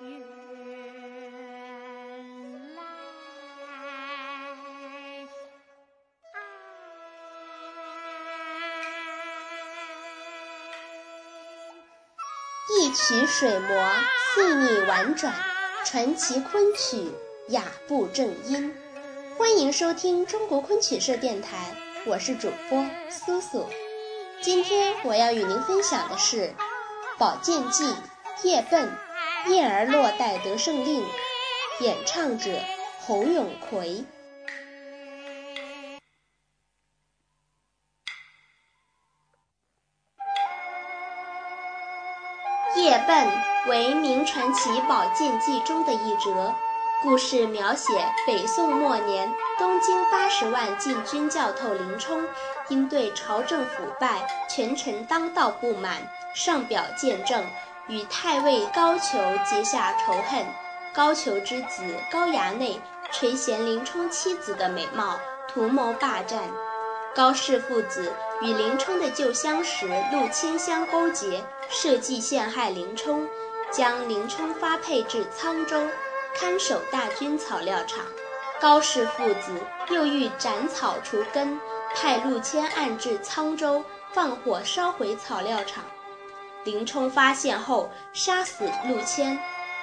原来一曲水磨细腻婉转，传奇昆曲雅步正音。欢迎收听中国昆曲社电台，我是主播苏苏。今天我要与您分享的是《宝剑记·夜奔》，叶儿落带得胜令，演唱者侯永奎。夜奔为明传奇《宝剑记》中的一折，故事描写北宋末年东京八十万禁军教头林冲，因对朝政腐败、权臣当道不满，上表谏政，与太尉高俅结下仇恨。高俅之子高衙内垂涎林冲妻子的美貌，图谋霸占。高氏父子与林冲的旧相识陆谦相勾结，设计陷害林冲，将林冲发配至沧州看守大军草料场。高氏父子又欲斩草除根，派陆谦暗至沧州，放火烧毁草料场。林冲发现后，杀死陆谦，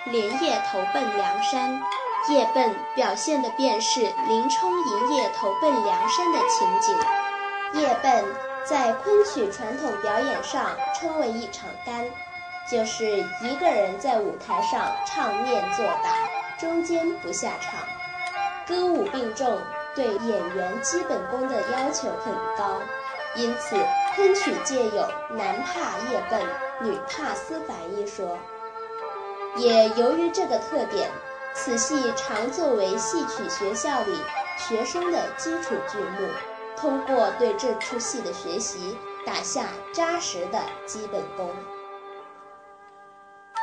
连夜投奔梁山。夜奔表现的便是林冲营夜投奔梁山的情景。夜奔在昆曲传统表演上称为一场单，就是一个人在舞台上唱念做打，中间不下场。歌舞并重，对演员基本功的要求很高，因此昆曲界有“男怕夜奔，女怕思凡”一说。也由于这个特点，此戏常作为戏曲学校里学生的基础剧目。通过对这出戏的学习，打下扎实的基本功。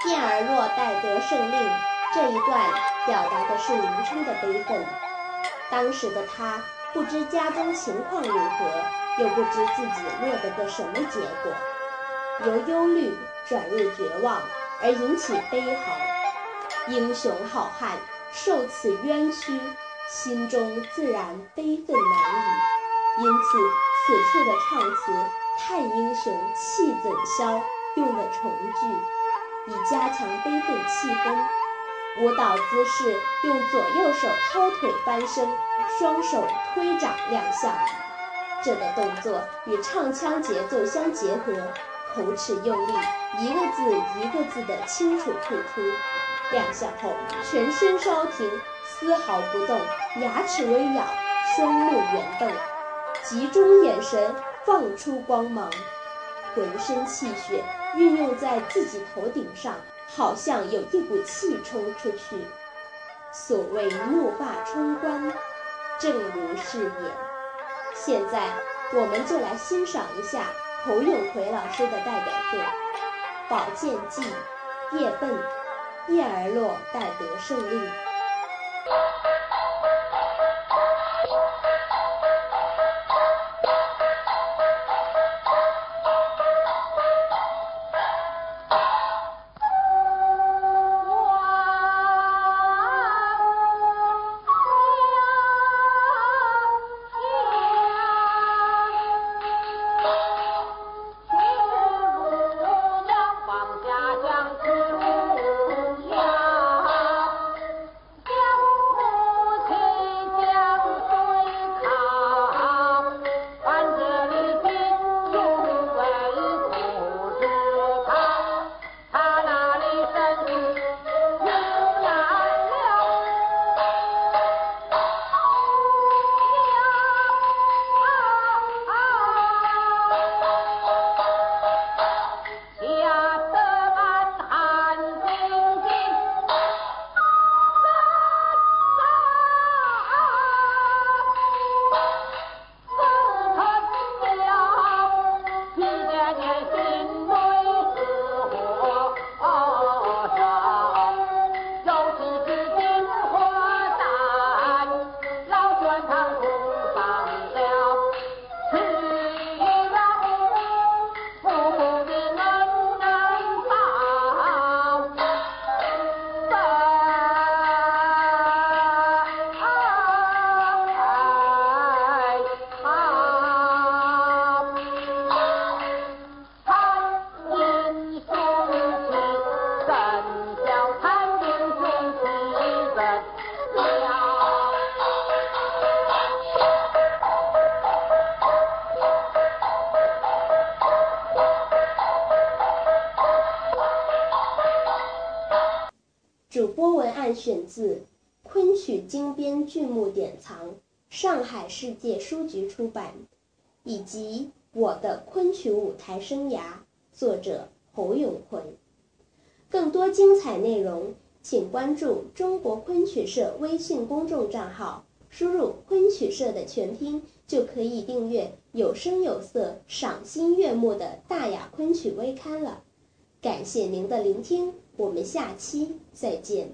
燕儿落带得胜令这一段表达的是林冲的悲愤。当时的他不知家中情况如何，又不知自己落得个什么结果，由忧虑转入绝望，而引起悲嚎。英雄好汉受此冤屈，心中自然悲愤难已。因此，此处的唱词“叹英雄气怎消”用了重句，以加强悲愤气氛。舞蹈姿势用左右手掏腿翻身，双手推掌亮相。这个动作与唱腔节奏相结合，口齿用力，一个字一个字的清楚吐出。亮相后，全身稍停，丝毫不动，牙齿微咬，双目圆瞪，集中眼神，放出光芒，浑身气血运用在自己头顶上，好像有一股气冲出去。所谓怒发冲冠，正如是也。现在，我们就来欣赏一下侯永奎老师的代表作《宝剑记·夜奔》。叶儿落，待得胜利主播文。案选自《昆曲精编剧目典藏》，上海世界书局出版，以及《我的昆曲舞台生涯》，作者侯永坤。更多精彩内容，请关注中国昆曲社微信公众账号，输入“昆曲社”的全拼，就可以订阅有声有色、赏心悦目的大雅昆曲微刊了。感谢您的聆听，我们下期再见。